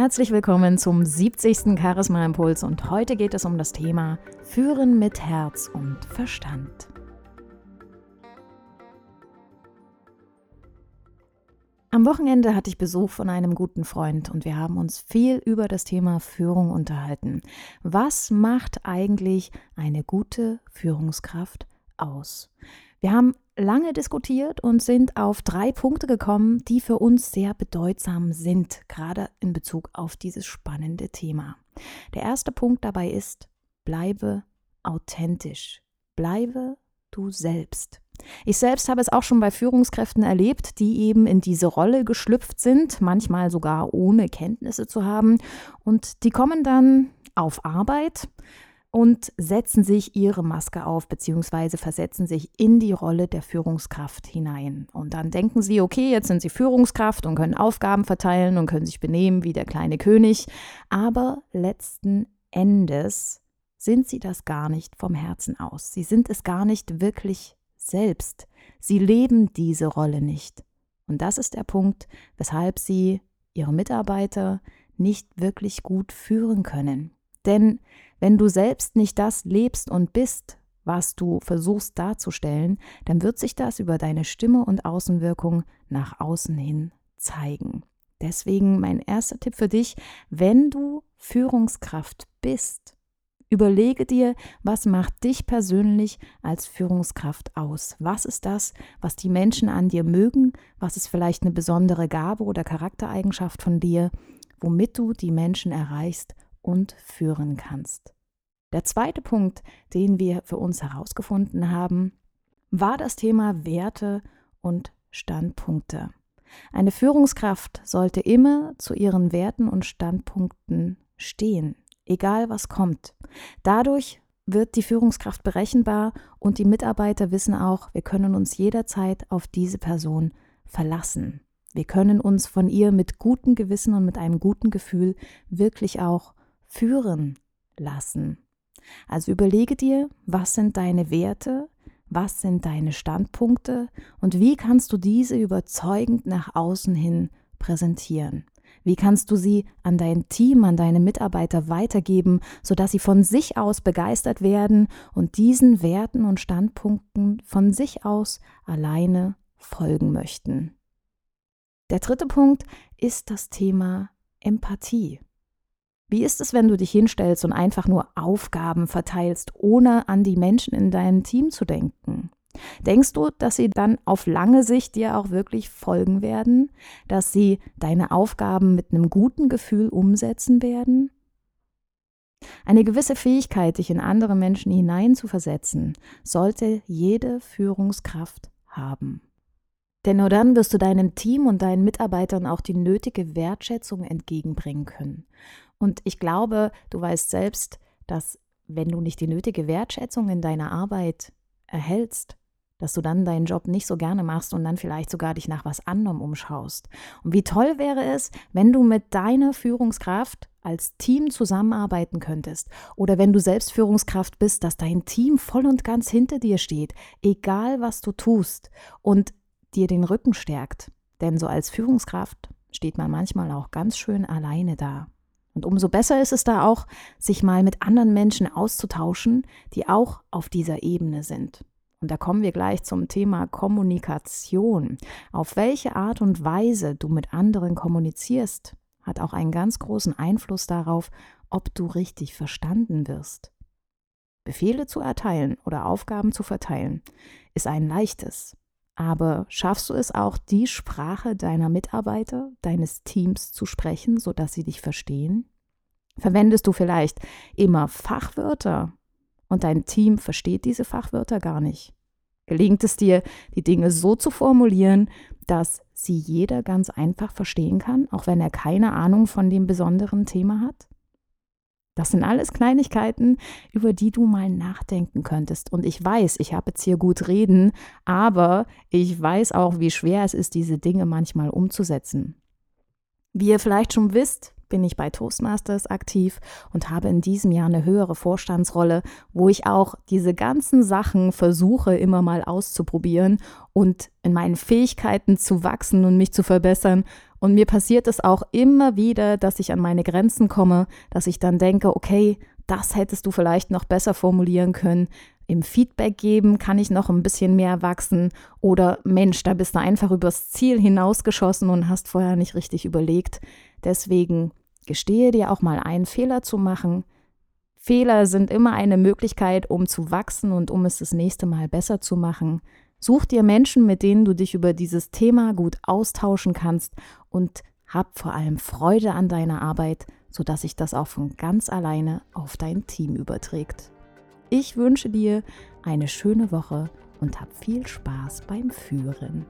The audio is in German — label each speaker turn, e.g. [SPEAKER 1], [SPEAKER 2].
[SPEAKER 1] Herzlich willkommen zum 70. Charisma Impuls und heute geht es um das Thema Führen mit Herz und Verstand. Am Wochenende hatte ich Besuch von einem guten Freund und wir haben uns viel über das Thema Führung unterhalten. Was macht eigentlich eine gute Führungskraft aus? Wir haben lange diskutiert und sind auf drei Punkte gekommen, die für uns sehr bedeutsam sind, gerade in Bezug auf dieses spannende Thema. Der erste Punkt dabei ist, bleibe authentisch. Bleibe du selbst. Ich selbst habe es auch schon bei Führungskräften erlebt, die eben in diese Rolle geschlüpft sind, manchmal sogar ohne Kenntnisse zu haben. Und die kommen dann auf Arbeit und setzen sich ihre Maske auf, beziehungsweise versetzen sich in die Rolle der Führungskraft hinein. Und dann denken sie, okay, jetzt sind sie Führungskraft und können Aufgaben verteilen und können sich benehmen wie der kleine König. Aber letzten Endes sind sie das gar nicht vom Herzen aus. Sie sind es gar nicht wirklich selbst. Sie leben diese Rolle nicht. Und das ist der Punkt, weshalb sie ihre Mitarbeiter nicht wirklich gut führen können. Denn wenn du selbst nicht das lebst und bist, was du versuchst darzustellen, dann wird sich das über deine Stimme und Außenwirkung nach außen hin zeigen. Deswegen mein erster Tipp für dich, wenn du Führungskraft bist, Überlege dir, was macht dich persönlich als Führungskraft aus? Was ist das, was die Menschen an dir mögen? Was ist vielleicht eine besondere Gabe oder Charaktereigenschaft von dir, womit du die Menschen erreichst und führen kannst? Der zweite Punkt, den wir für uns herausgefunden haben, war das Thema Werte und Standpunkte. Eine Führungskraft sollte immer zu ihren Werten und Standpunkten stehen egal was kommt. Dadurch wird die Führungskraft berechenbar und die Mitarbeiter wissen auch, wir können uns jederzeit auf diese Person verlassen. Wir können uns von ihr mit gutem Gewissen und mit einem guten Gefühl wirklich auch führen lassen. Also überlege dir, was sind deine Werte, was sind deine Standpunkte und wie kannst du diese überzeugend nach außen hin präsentieren. Wie kannst du sie an dein Team, an deine Mitarbeiter weitergeben, sodass sie von sich aus begeistert werden und diesen Werten und Standpunkten von sich aus alleine folgen möchten? Der dritte Punkt ist das Thema Empathie. Wie ist es, wenn du dich hinstellst und einfach nur Aufgaben verteilst, ohne an die Menschen in deinem Team zu denken? Denkst du, dass sie dann auf lange Sicht dir auch wirklich folgen werden? Dass sie deine Aufgaben mit einem guten Gefühl umsetzen werden? Eine gewisse Fähigkeit, dich in andere Menschen hineinzuversetzen, sollte jede Führungskraft haben. Denn nur dann wirst du deinem Team und deinen Mitarbeitern auch die nötige Wertschätzung entgegenbringen können. Und ich glaube, du weißt selbst, dass wenn du nicht die nötige Wertschätzung in deiner Arbeit erhältst, dass du dann deinen Job nicht so gerne machst und dann vielleicht sogar dich nach was anderem umschaust. Und wie toll wäre es, wenn du mit deiner Führungskraft als Team zusammenarbeiten könntest oder wenn du selbst Führungskraft bist, dass dein Team voll und ganz hinter dir steht, egal was du tust und dir den Rücken stärkt. Denn so als Führungskraft steht man manchmal auch ganz schön alleine da. Und umso besser ist es da auch, sich mal mit anderen Menschen auszutauschen, die auch auf dieser Ebene sind. Und da kommen wir gleich zum Thema Kommunikation. Auf welche Art und Weise du mit anderen kommunizierst, hat auch einen ganz großen Einfluss darauf, ob du richtig verstanden wirst. Befehle zu erteilen oder Aufgaben zu verteilen ist ein leichtes. Aber schaffst du es auch, die Sprache deiner Mitarbeiter, deines Teams zu sprechen, sodass sie dich verstehen? Verwendest du vielleicht immer Fachwörter und dein Team versteht diese Fachwörter gar nicht. Gelingt es dir, die Dinge so zu formulieren, dass sie jeder ganz einfach verstehen kann, auch wenn er keine Ahnung von dem besonderen Thema hat? Das sind alles Kleinigkeiten, über die du mal nachdenken könntest. Und ich weiß, ich habe jetzt hier gut reden, aber ich weiß auch, wie schwer es ist, diese Dinge manchmal umzusetzen. Wie ihr vielleicht schon wisst, bin ich bei Toastmasters aktiv und habe in diesem Jahr eine höhere Vorstandsrolle, wo ich auch diese ganzen Sachen versuche immer mal auszuprobieren und in meinen Fähigkeiten zu wachsen und mich zu verbessern. Und mir passiert es auch immer wieder, dass ich an meine Grenzen komme, dass ich dann denke, okay, das hättest du vielleicht noch besser formulieren können. Im Feedback geben kann ich noch ein bisschen mehr wachsen. Oder Mensch, da bist du einfach übers Ziel hinausgeschossen und hast vorher nicht richtig überlegt. Deswegen gestehe dir auch mal ein, Fehler zu machen. Fehler sind immer eine Möglichkeit, um zu wachsen und um es das nächste Mal besser zu machen. Such dir Menschen, mit denen du dich über dieses Thema gut austauschen kannst und hab vor allem Freude an deiner Arbeit sodass sich das auch von ganz alleine auf dein Team überträgt. Ich wünsche dir eine schöne Woche und hab viel Spaß beim Führen.